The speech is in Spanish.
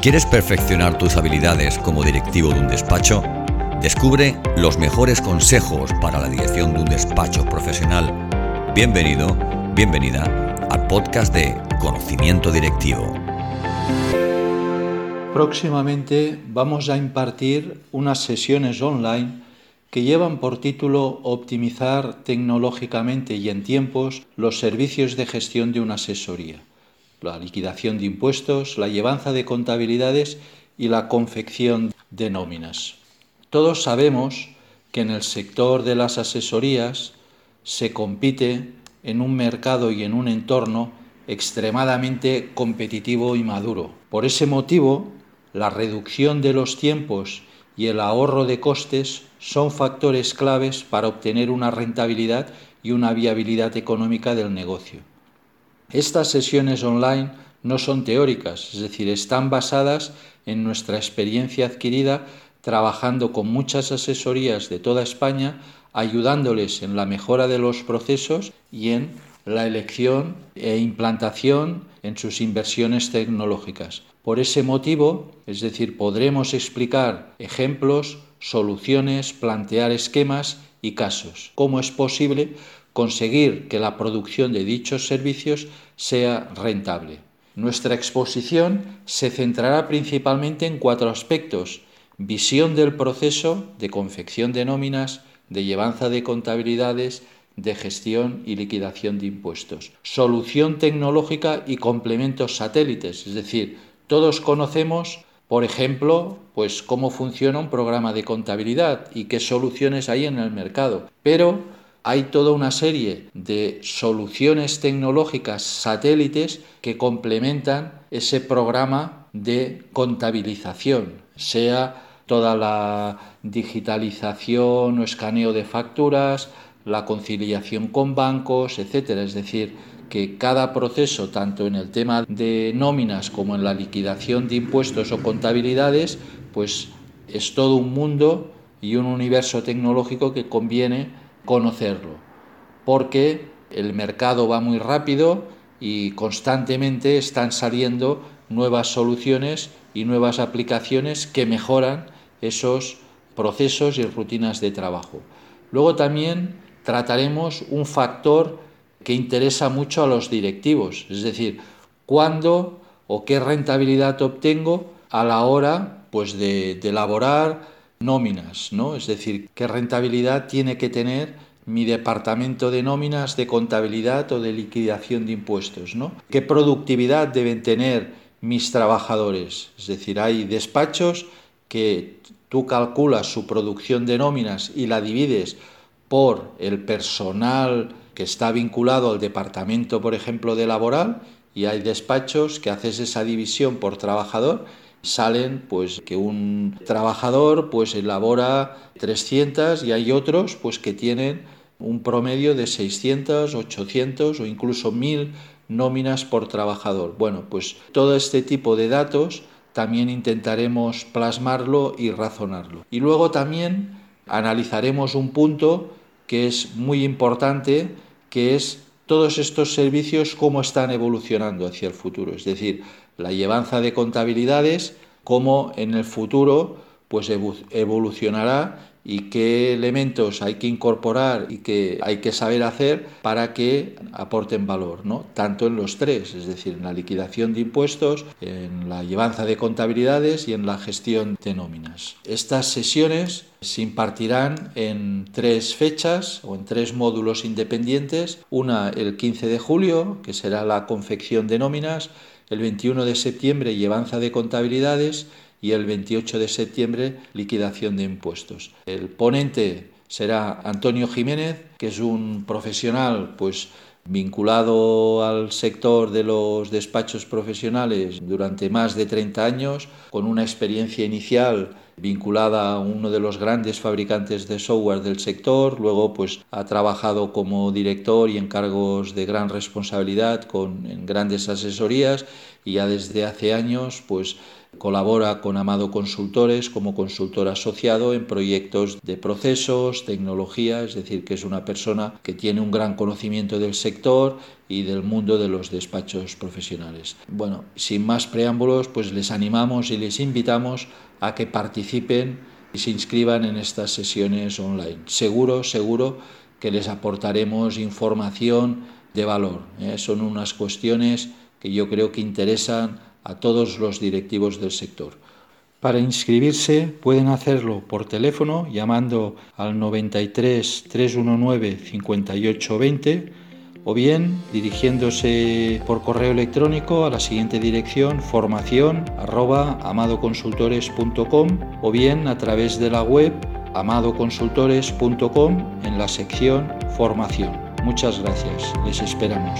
¿Quieres perfeccionar tus habilidades como directivo de un despacho? Descubre los mejores consejos para la dirección de un despacho profesional. Bienvenido, bienvenida al podcast de Conocimiento Directivo. Próximamente vamos a impartir unas sesiones online que llevan por título Optimizar tecnológicamente y en tiempos los servicios de gestión de una asesoría la liquidación de impuestos, la llevanza de contabilidades y la confección de nóminas. Todos sabemos que en el sector de las asesorías se compite en un mercado y en un entorno extremadamente competitivo y maduro. Por ese motivo, la reducción de los tiempos y el ahorro de costes son factores claves para obtener una rentabilidad y una viabilidad económica del negocio. Estas sesiones online no son teóricas, es decir, están basadas en nuestra experiencia adquirida trabajando con muchas asesorías de toda España, ayudándoles en la mejora de los procesos y en la elección e implantación en sus inversiones tecnológicas. Por ese motivo, es decir, podremos explicar ejemplos, soluciones, plantear esquemas y casos. ¿Cómo es posible conseguir que la producción de dichos servicios sea rentable. Nuestra exposición se centrará principalmente en cuatro aspectos. Visión del proceso de confección de nóminas, de llevanza de contabilidades, de gestión y liquidación de impuestos. Solución tecnológica y complementos satélites, es decir, todos conocemos, por ejemplo, pues cómo funciona un programa de contabilidad y qué soluciones hay en el mercado, pero hay toda una serie de soluciones tecnológicas satélites que complementan ese programa de contabilización, sea toda la digitalización o escaneo de facturas, la conciliación con bancos, etcétera, es decir, que cada proceso, tanto en el tema de nóminas como en la liquidación de impuestos o contabilidades, pues es todo un mundo y un universo tecnológico que conviene conocerlo, porque el mercado va muy rápido y constantemente están saliendo nuevas soluciones y nuevas aplicaciones que mejoran esos procesos y rutinas de trabajo. Luego también trataremos un factor que interesa mucho a los directivos, es decir, cuándo o qué rentabilidad obtengo a la hora pues, de, de elaborar nóminas, ¿no? Es decir, qué rentabilidad tiene que tener mi departamento de nóminas, de contabilidad o de liquidación de impuestos, ¿no? ¿Qué productividad deben tener mis trabajadores? Es decir, hay despachos que tú calculas su producción de nóminas y la divides por el personal que está vinculado al departamento, por ejemplo, de laboral, y hay despachos que haces esa división por trabajador salen pues que un trabajador pues elabora 300 y hay otros pues que tienen un promedio de 600, 800 o incluso 1000 nóminas por trabajador. Bueno, pues todo este tipo de datos también intentaremos plasmarlo y razonarlo. Y luego también analizaremos un punto que es muy importante, que es todos estos servicios cómo están evolucionando hacia el futuro, es decir, la llevanza de contabilidades, cómo en el futuro pues evolucionará y qué elementos hay que incorporar y que hay que saber hacer para que aporten valor, ¿no? Tanto en los tres, es decir, en la liquidación de impuestos, en la llevanza de contabilidades y en la gestión de nóminas. Estas sesiones se impartirán en tres fechas o en tres módulos independientes. Una el 15 de julio, que será la confección de nóminas, el 21 de septiembre llevanza de contabilidades y el 28 de septiembre liquidación de impuestos. El ponente será Antonio Jiménez, que es un profesional pues vinculado al sector de los despachos profesionales durante más de 30 años, con una experiencia inicial vinculada a uno de los grandes fabricantes de software del sector, luego pues ha trabajado como director y en cargos de gran responsabilidad con en grandes asesorías y ya desde hace años pues colabora con Amado Consultores como consultor asociado en proyectos de procesos, tecnología, es decir, que es una persona que tiene un gran conocimiento del sector y del mundo de los despachos profesionales. Bueno, sin más preámbulos, pues les animamos y les invitamos a que participen y se inscriban en estas sesiones online. Seguro, seguro que les aportaremos información de valor. ¿eh? Son unas cuestiones que yo creo que interesan a todos los directivos del sector. Para inscribirse pueden hacerlo por teléfono llamando al 93 319 5820 o bien dirigiéndose por correo electrónico a la siguiente dirección formación arroba amadoconsultores.com o bien a través de la web amadoconsultores.com en la sección formación. Muchas gracias, les esperamos.